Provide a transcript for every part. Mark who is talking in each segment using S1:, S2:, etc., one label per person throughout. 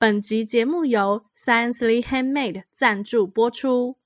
S1: 本集节目由 Sciencely Handmade 赞助播出。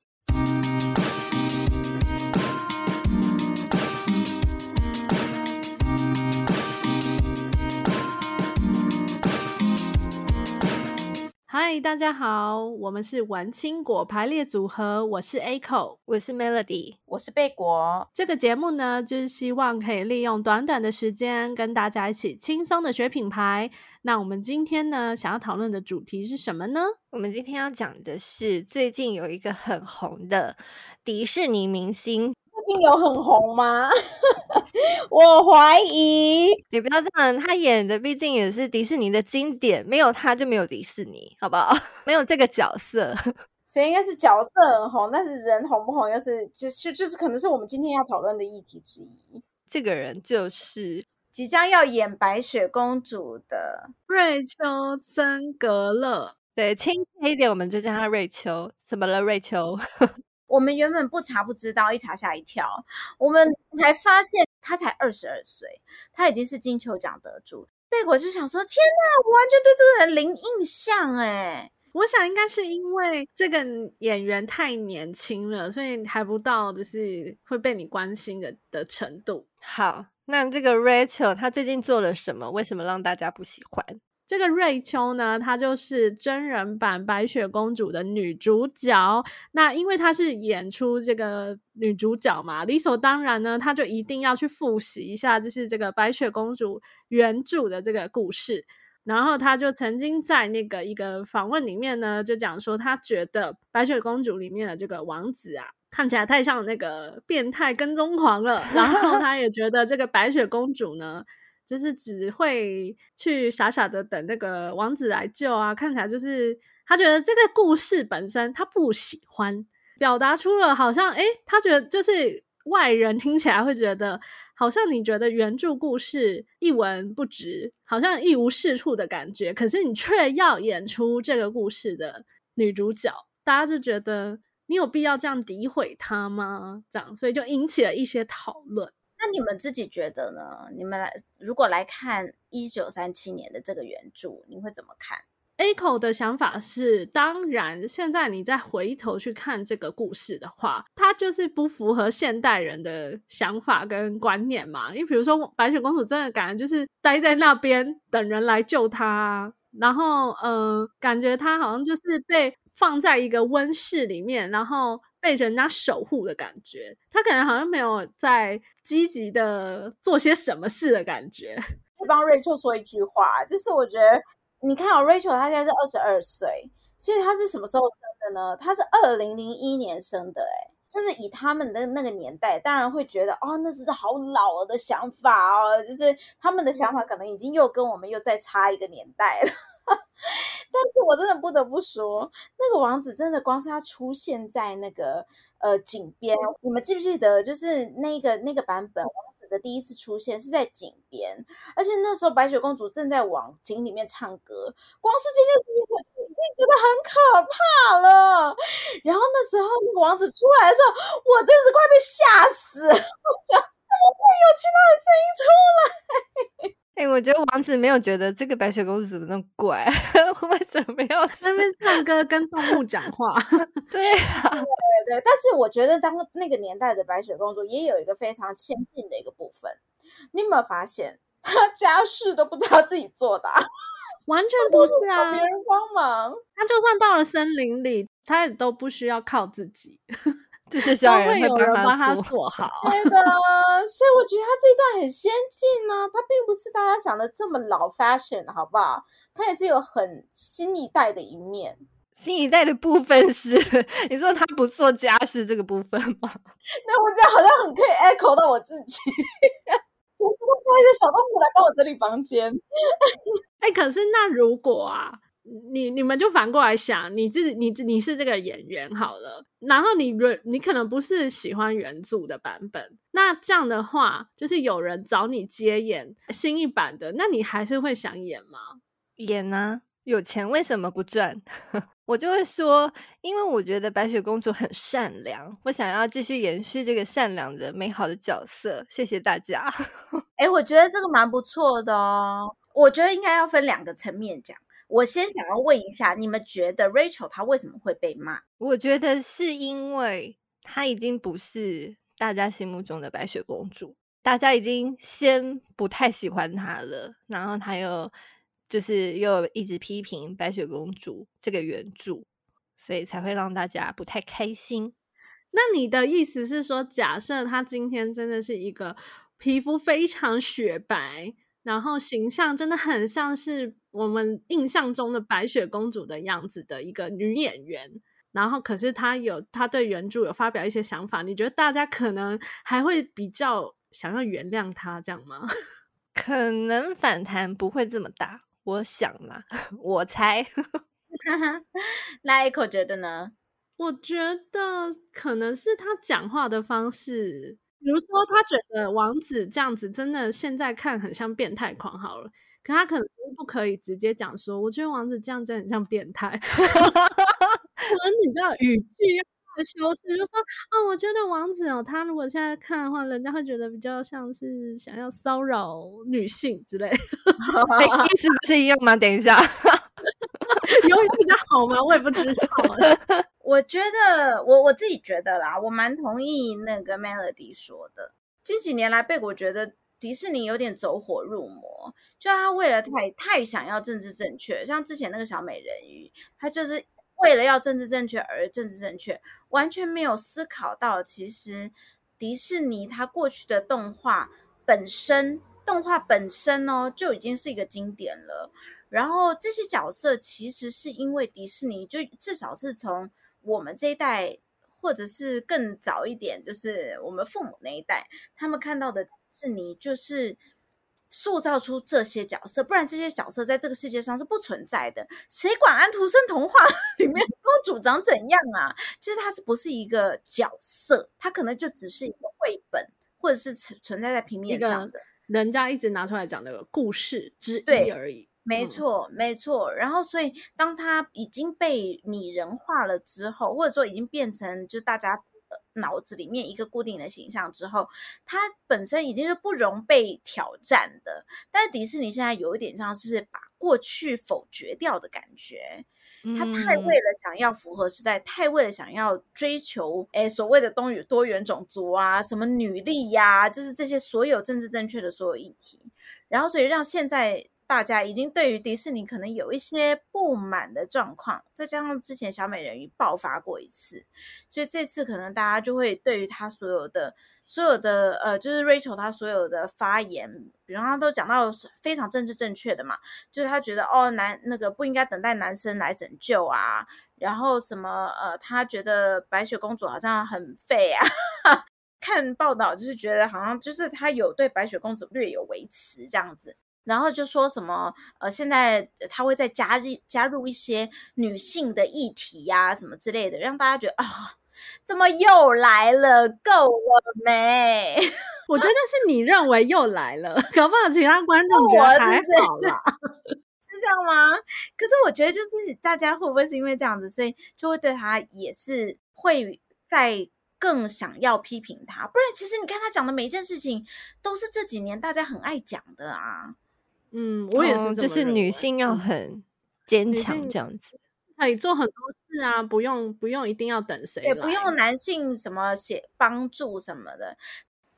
S1: 嗨，大家好，我们是玩青果排列组合，我是 Echo，
S2: 我是 Melody，
S3: 我是贝果。
S1: 这个节目呢，就是希望可以利用短短的时间，跟大家一起轻松的学品牌。那我们今天呢，想要讨论的主题是什么呢？
S2: 我们今天要讲的是最近有一个很红的迪士尼明星。
S3: 最近有很红吗？我怀疑。
S2: 你不要这样，他演的毕竟也是迪士尼的经典，没有他就没有迪士尼，好不好？没有这个角色，
S3: 所以应该是角色很红，但是人红不红又是就是就是可能是我们今天要讨论的议题之一。
S2: 这个人就是
S3: 即将要演白雪公主的
S1: 瑞秋·曾格勒。
S2: 对，亲切一点，我们就叫她瑞秋。怎么了，瑞秋？
S3: 我们原本不查不知道，一查吓一跳。我们才发现他才二十二岁，他已经是金球奖得主。贝果就想说：“天哪，我完全对这个人零印象哎！”
S1: 我想应该是因为这个演员太年轻了，所以还不到就是会被你关心的的程度。
S2: 好，那这个 Rachel 她最近做了什么？为什么让大家不喜欢？
S1: 这个瑞秋呢，她就是真人版白雪公主的女主角。那因为她是演出这个女主角嘛，理所当然呢，她就一定要去复习一下，就是这个白雪公主原著的这个故事。然后她就曾经在那个一个访问里面呢，就讲说，她觉得白雪公主里面的这个王子啊，看起来太像那个变态跟踪狂了。然后她也觉得这个白雪公主呢。就是只会去傻傻的等那个王子来救啊，看起来就是他觉得这个故事本身他不喜欢，表达出了好像诶，他觉得就是外人听起来会觉得好像你觉得原著故事一文不值，好像一无是处的感觉，可是你却要演出这个故事的女主角，大家就觉得你有必要这样诋毁她吗？这样，所以就引起了一些讨论。
S3: 那你们自己觉得呢？你们来如果来看一九三七年的这个原著，你会怎么看
S1: ？Echo 的想法是，当然，现在你再回头去看这个故事的话，它就是不符合现代人的想法跟观念嘛。你比如说，白雪公主真的感觉就是待在那边等人来救她，然后嗯、呃，感觉她好像就是被放在一个温室里面，然后。被人家守护的感觉，他可能好像没有在积极的做些什么事的感觉。
S3: 去帮 Rachel 说一句话，就是我觉得，你看哦，Rachel 她现在是二十二岁，所以她是什么时候生的呢？她是二零零一年生的，哎，就是以他们的那个年代，当然会觉得哦，那是好老的想法哦，就是他们的想法可能已经又跟我们又再差一个年代了。但是我真的不得不说，那个王子真的光是他出现在那个呃井边，你们记不记得？就是那个那个版本王子的第一次出现是在井边，而且那时候白雪公主正在往井里面唱歌，光是这件事情我就已经觉得很可怕了。然后那时候那个王子出来的时候，我真是快被吓死了，怎么会有其他的声音出来？
S2: 哎、欸，我觉得王子没有觉得这个白雪公主怎么那么怪，为什么要在
S1: 那边唱歌跟动物讲话？
S2: 对啊，
S3: 对对对。但是我觉得当那个年代的白雪公主也有一个非常先进的一个部分，你有没有发现她家事都不知道自己做的？
S1: 完全不是啊，
S3: 别人帮忙。
S1: 她就算到了森林里，她也都不需要靠自己。
S2: 这些小人会
S1: 有人帮他做 好，
S3: 对的，所以我觉得他这一段很先进呢、啊。他并不是大家想的这么老 fashion，好不好？他也是有很新一代的一面。
S2: 新一代的部分是你说他不做家事这个部分吗？
S3: 那我觉得好像很可以 echo 到我自己。我是说，抓一个小动物来帮我整理房间。
S1: 哎、欸，可是那如果啊？你你们就反过来想，你自己你你是这个演员好了，然后你你可能不是喜欢原著的版本，那这样的话，就是有人找你接演新一版的，那你还是会想演吗？
S2: 演啊，有钱为什么不赚？我就会说，因为我觉得白雪公主很善良，我想要继续延续这个善良的美好的角色。谢谢大家。
S3: 哎，我觉得这个蛮不错的哦，我觉得应该要分两个层面讲。我先想要问一下，你们觉得 Rachel 她为什么会被骂？
S2: 我觉得是因为她已经不是大家心目中的白雪公主，大家已经先不太喜欢她了，然后她又就是又一直批评白雪公主这个原著，所以才会让大家不太开心。
S1: 那你的意思是说，假设她今天真的是一个皮肤非常雪白，然后形象真的很像是我们印象中的白雪公主的样子的一个女演员，然后可是她有她对原著有发表一些想法，你觉得大家可能还会比较想要原谅她这样吗？
S2: 可能反弹不会这么大，我想啦，我猜。
S3: 那 Echo 觉得呢？
S1: 我觉得可能是他讲话的方式。比如说，他觉得王子这样子真的现在看很像变态狂好了，可他可能不可以直接讲说，我觉得王子这样真的很像变态。你知道语句要修饰，就说哦，我觉得王子哦，他如果现在看的话，人家会觉得比较像是想要骚扰女性之类。
S2: 意思不是一样吗？等一下，
S1: 有有比较好吗？我也不知道。
S3: 我觉得，我我自己觉得啦，我蛮同意那个 Melody 说的。近几年来，贝果觉得迪士尼有点走火入魔，就他为了太太想要政治正确，像之前那个小美人鱼，他就是为了要政治正确而政治正确，完全没有思考到，其实迪士尼它过去的动画本身，动画本身哦，就已经是一个经典了。然后这些角色其实是因为迪士尼，就至少是从我们这一代，或者是更早一点，就是我们父母那一代，他们看到的迪士尼就是塑造出这些角色，不然这些角色在这个世界上是不存在的。谁管安徒生童话 里面公主长怎样啊？其实它是不是一个角色？它可能就只是一个绘本，或者是存存在在平面上的，
S1: 人家一直拿出来讲的故事之一而已。
S3: 没错，没错。然后，所以当它已经被拟人化了之后，或者说已经变成就是大家脑子里面一个固定的形象之后，它本身已经是不容被挑战的。但是迪士尼现在有一点像是把过去否决掉的感觉，他太为了想要符合时代，太为了想要追求诶所谓的多元多元种族啊，什么女力呀、啊，就是这些所有政治正确的所有议题，然后所以让现在。大家已经对于迪士尼可能有一些不满的状况，再加上之前小美人鱼爆发过一次，所以这次可能大家就会对于他所有的、所有的呃，就是 Rachel 他所有的发言，比方他都讲到非常政治正确的嘛，就是他觉得哦，男那个不应该等待男生来拯救啊，然后什么呃，他觉得白雪公主好像很废啊，看报道就是觉得好像就是他有对白雪公主略有微词这样子。然后就说什么，呃，现在他会再加入加入一些女性的议题呀、啊，什么之类的，让大家觉得啊、哦，怎么又来了？够了没？
S1: 我觉得是你认为又来了，搞不好其他观众觉得还好啦，
S3: 是这样吗？可是我觉得就是大家会不会是因为这样子，所以就会对他也是会在更想要批评他？不然其实你看他讲的每一件事情，都是这几年大家很爱讲的啊。
S1: 嗯，我也是、哦，
S2: 就是女性要很坚强这样子，
S1: 可以做很多事啊，不用不用一定要等谁，
S3: 也不用男性什么写帮助什么的。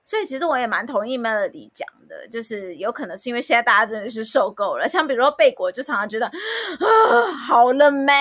S3: 所以其实我也蛮同意 Melody 讲的，就是有可能是因为现在大家真的是受够了，像比如说贝果就常常觉得啊，好了没，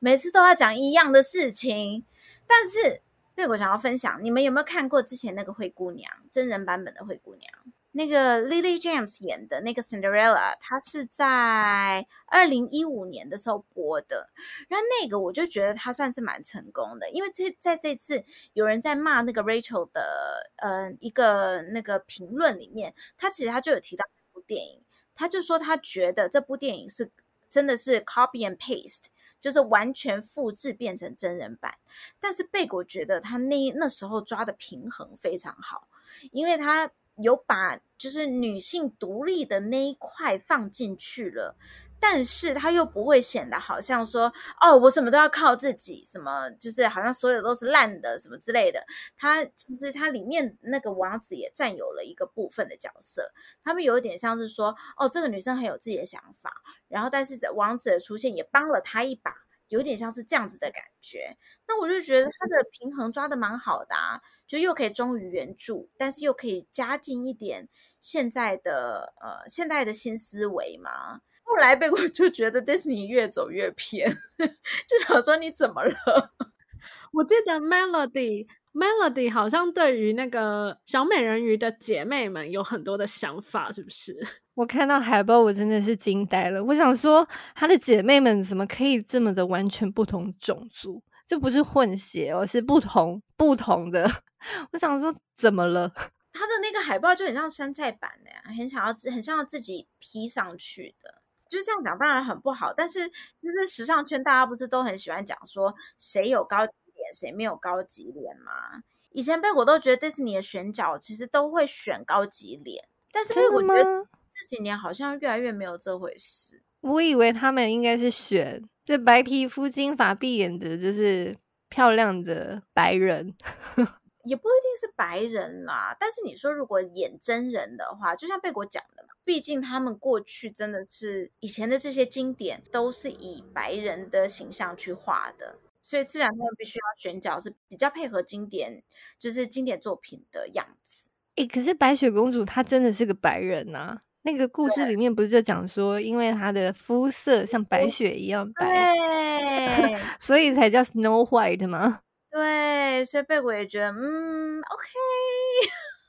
S3: 每次都要讲一样的事情。但是贝果想要分享，你们有没有看过之前那个灰姑娘真人版本的灰姑娘？那个 Lily James 演的那个 Cinderella，它是在二零一五年的时候播的。然后那个我就觉得它算是蛮成功的，因为这在这次有人在骂那个 Rachel 的呃一个那个评论里面，他其实他就有提到这部电影，他就说他觉得这部电影是真的是 copy and paste，就是完全复制变成真人版。但是贝果觉得他那那时候抓的平衡非常好，因为他。有把就是女性独立的那一块放进去了。但是他又不会显得好像说哦，我什么都要靠自己，什么就是好像所有都是烂的什么之类的。他其实他里面那个王子也占有了一个部分的角色，他们有一点像是说哦，这个女生很有自己的想法，然后但是王子的出现也帮了她一把，有点像是这样子的感觉。那我就觉得他的平衡抓的蛮好的啊，就又可以忠于原著，但是又可以加进一点现在的呃现在的新思维嘛。后来被 我就觉得迪士尼越走越偏，就想说你怎么了？
S1: 我记得 Melody Melody 好像对于那个小美人鱼的姐妹们有很多的想法，是不是？
S2: 我看到海报，我真的是惊呆了。我想说，她的姐妹们怎么可以这么的完全不同种族？这不是混血哦，是不同不同的。我想说，怎么了？
S3: 她的那个海报就很像山寨版的呀，很想要自很像要自己 P 上去的。就是这样讲，当然很不好。但是，就是时尚圈大家不是都很喜欢讲说谁有高级脸，谁没有高级脸吗？以前贝果都觉得迪士尼的选角其实都会选高级脸，但是贝果觉得这几年好像越来越没有这回事。
S2: 我以为他们应该是选这白皮肤、金发碧眼的，就是漂亮的白人。
S3: 也不一定是白人啦，但是你说如果演真人的话，就像贝果讲的嘛，毕竟他们过去真的是以前的这些经典都是以白人的形象去画的，所以自然他们必须要选角是比较配合经典，就是经典作品的样子。
S2: 诶、欸，可是白雪公主她真的是个白人呐、啊，那个故事里面不是就讲说，因为她的肤色像白雪一样白，对 所以才叫 Snow White 吗？
S3: 对，所以贝果也觉得，嗯，OK。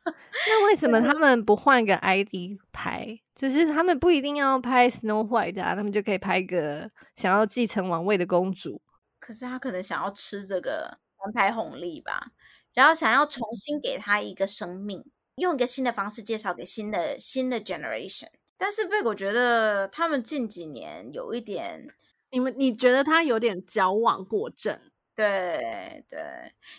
S2: 那为什么他们不换个 ID 拍？就是他们不一定要拍 Snow White 啊，他们就可以拍一个想要继承王位的公主。
S3: 可是他可能想要吃这个安排红利吧，然后想要重新给他一个生命，用一个新的方式介绍给新的新的 generation。但是贝果觉得他们近几年有一点，
S1: 你们你觉得他有点矫枉过正？
S3: 对对，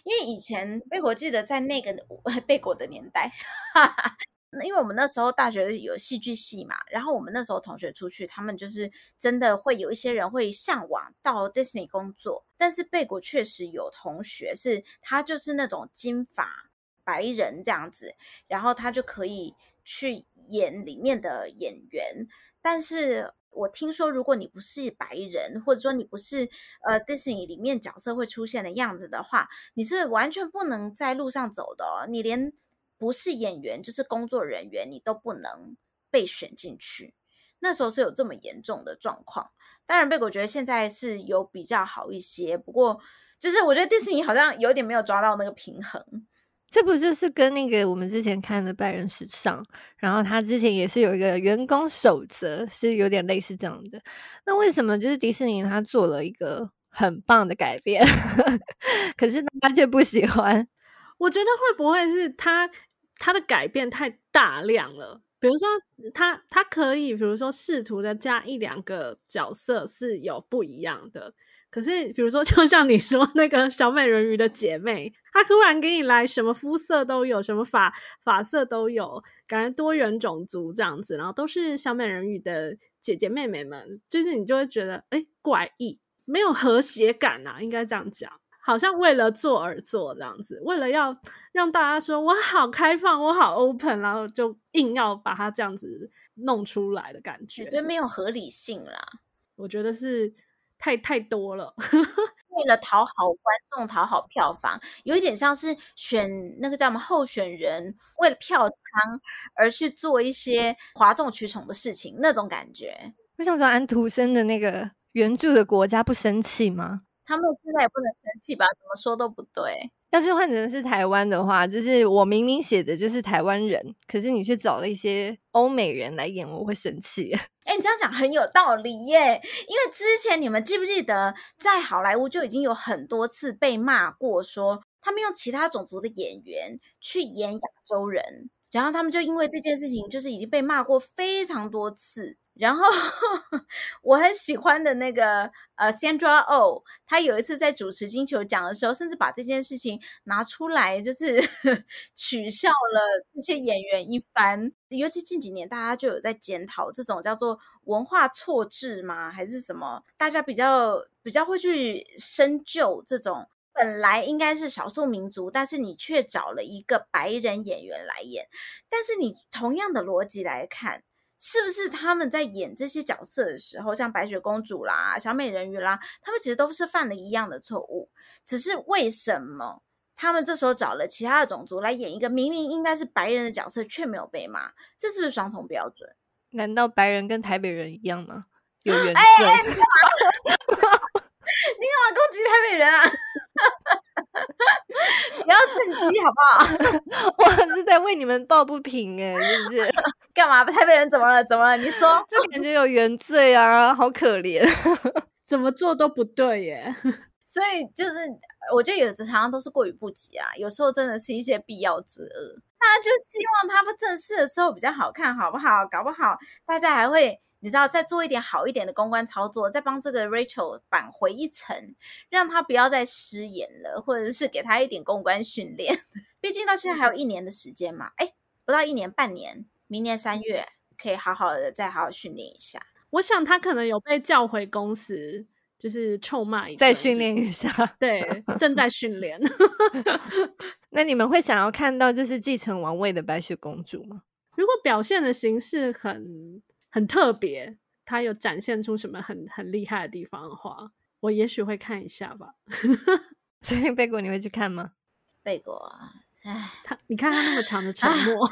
S3: 因为以前贝果记得在那个 贝果的年代，哈哈，因为我们那时候大学有戏剧系嘛，然后我们那时候同学出去，他们就是真的会有一些人会向往到 Disney 工作，但是贝果确实有同学是他就是那种金发白人这样子，然后他就可以去演里面的演员，但是。我听说，如果你不是白人，或者说你不是呃迪士尼里面角色会出现的样子的话，你是完全不能在路上走的哦。你连不是演员就是工作人员，你都不能被选进去。那时候是有这么严重的状况。当然，贝果觉得现在是有比较好一些，不过就是我觉得迪士尼好像有点没有抓到那个平衡。
S2: 这不就是跟那个我们之前看的《拜仁时尚》，然后他之前也是有一个员工守则，是有点类似这样的。那为什么就是迪士尼他做了一个很棒的改变，可是他却不喜欢？
S1: 我觉得会不会是他他的改变太大量了？比如说他他可以，比如说试图的加一两个角色是有不一样的。可是，比如说，就像你说那个小美人鱼的姐妹，她突然给你来什么肤色都有，什么发发色都有，感觉多元种族这样子，然后都是小美人鱼的姐姐妹妹们，就是你就会觉得哎怪异，没有和谐感啊，应该这样讲，好像为了做而做这样子，为了要让大家说我好开放，我好 open，然后就硬要把它这样子弄出来的感觉，
S3: 觉得没有合理性啦，
S1: 我觉得是。太太多了，
S3: 为了讨好观众、讨好票房，有一点像是选那个叫什么候选人，为了票仓而去做一些哗众取宠的事情，那种感觉。
S2: 我想说，安徒生的那个原著的国家不生气吗？
S3: 他们现在也不能生气吧？怎么说都不对。
S2: 要是换成是台湾的话，就是我明明写的就是台湾人，可是你却找了一些欧美人来演，我会生气。
S3: 哎，你这样讲很有道理耶，因为之前你们记不记得，在好莱坞就已经有很多次被骂过说，说他们用其他种族的演员去演亚洲人，然后他们就因为这件事情，就是已经被骂过非常多次。然后 我很喜欢的那个呃，Sandra Oh，她有一次在主持金球奖的时候，甚至把这件事情拿出来，就是 取笑了这些演员一番。尤其近几年，大家就有在检讨这种叫做文化错置吗？还是什么？大家比较比较会去深究这种本来应该是少数民族，但是你却找了一个白人演员来演。但是你同样的逻辑来看。是不是他们在演这些角色的时候，像白雪公主啦、小美人鱼啦，他们其实都是犯了一样的错误，只是为什么他们这时候找了其他的种族来演一个明明应该是白人的角色，却没有被骂？这是不是双重标准？
S2: 难道白人跟台北人一样吗？有原则？哎
S3: 哎，你干嘛？你干嘛攻击台北人啊？不要趁机好不好？
S2: 我是在为你们抱不平哎，是不是？
S3: 干嘛？台北人怎么了？怎么了？你说，
S2: 就感觉有原罪啊，好可怜，
S1: 怎么做都不对耶。
S3: 所以就是，我觉得有时常常都是过于不及啊，有时候真的是一些必要之恶。他就希望他不正式的时候比较好看，好不好？搞不好大家还会。你知道，再做一点好一点的公关操作，再帮这个 Rachel 扳回一城，让他不要再失言了，或者是给他一点公关训练。毕竟到现在还有一年的时间嘛，哎，不到一年，半年，明年三月可以好好的再好好训练一下。
S1: 我想他可能有被叫回公司，就是臭骂一，
S2: 再训练一下。
S1: 对，正在训练。
S2: 那你们会想要看到就是继承王位的白雪公主吗？
S1: 如果表现的形式很。很特别，她有展现出什么很很厉害的地方的话，我也许会看一下吧。
S2: 所以贝果你会去看吗？
S3: 贝果，哎，
S1: 他你看他那么长的沉默，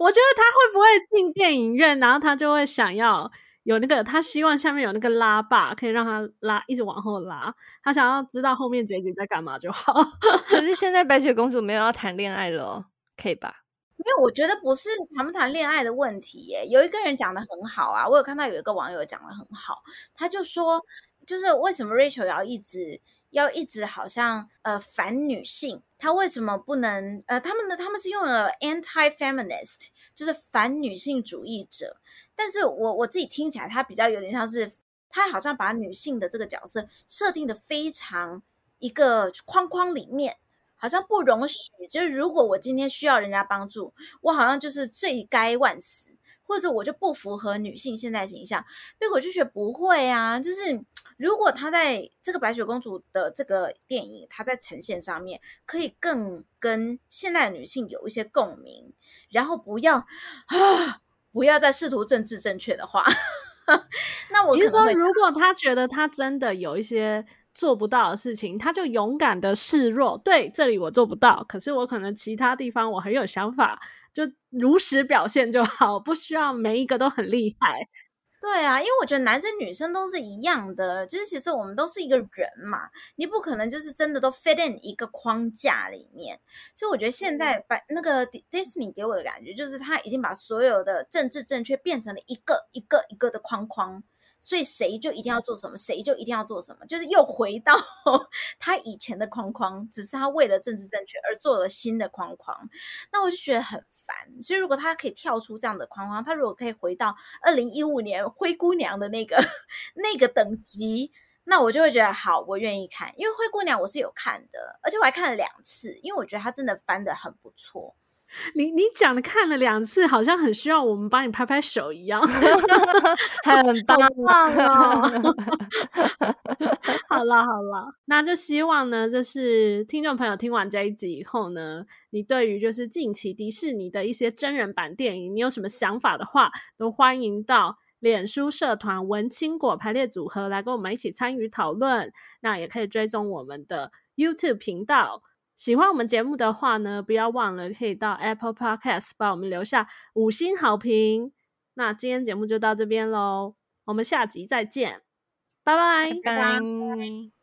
S1: 我觉得他会不会进电影院，然后他就会想要有那个，他希望下面有那个拉把，可以让他拉，一直往后拉。他想要知道后面结局在干嘛就好。
S2: 可是现在白雪公主没有要谈恋爱了，可以吧？
S3: 因为我觉得不是谈不谈恋爱的问题耶，有一个人讲的很好啊，我有看到有一个网友讲的很好，他就说，就是为什么 Rachel 要一直要一直好像呃反女性，他为什么不能呃他们的他们是用了 anti-feminist，就是反女性主义者，但是我我自己听起来他比较有点像是他好像把女性的这个角色设定的非常一个框框里面。好像不容许，就是如果我今天需要人家帮助，我好像就是罪该万死，或者我就不符合女性现在形象。贝果就觉得不会啊，就是如果他在这个白雪公主的这个电影，他在呈现上面可以更跟现代女性有一些共鸣，然后不要啊，不要再试图政治正确的话，那我是
S1: 说，如果他觉得他真的有一些。做不到的事情，他就勇敢的示弱。对，这里我做不到，可是我可能其他地方我很有想法，就如实表现就好，不需要每一个都很厉害。
S3: 对啊，因为我觉得男生女生都是一样的，就是其实我们都是一个人嘛，你不可能就是真的都 fit in 一个框架里面。所以我觉得现在把那个 Disney 给我的感觉，就是他已经把所有的政治正确变成了一个一个一个的框框。所以谁就一定要做什么，谁就一定要做什么，就是又回到 他以前的框框，只是他为了政治正确而做了新的框框。那我就觉得很烦。所以如果他可以跳出这样的框框，他如果可以回到二零一五年灰姑娘的那个 那个等级，那我就会觉得好，我愿意看。因为灰姑娘我是有看的，而且我还看了两次，因为我觉得他真的翻得很不错。
S1: 你你讲的看了两次，好像很需要我们帮你拍拍手一样，
S2: 很棒
S1: 哦！好了好了，那就希望呢，就是听众朋友听完这一集以后呢，你对于就是近期迪士尼的一些真人版电影，你有什么想法的话，都欢迎到脸书社团文青果排列组合来跟我们一起参与讨论。那也可以追踪我们的 YouTube 频道。喜欢我们节目的话呢，不要忘了可以到 Apple Podcast 帮我们留下五星好评。那今天节目就到这边喽，我们下集再见，拜拜。
S2: 拜拜。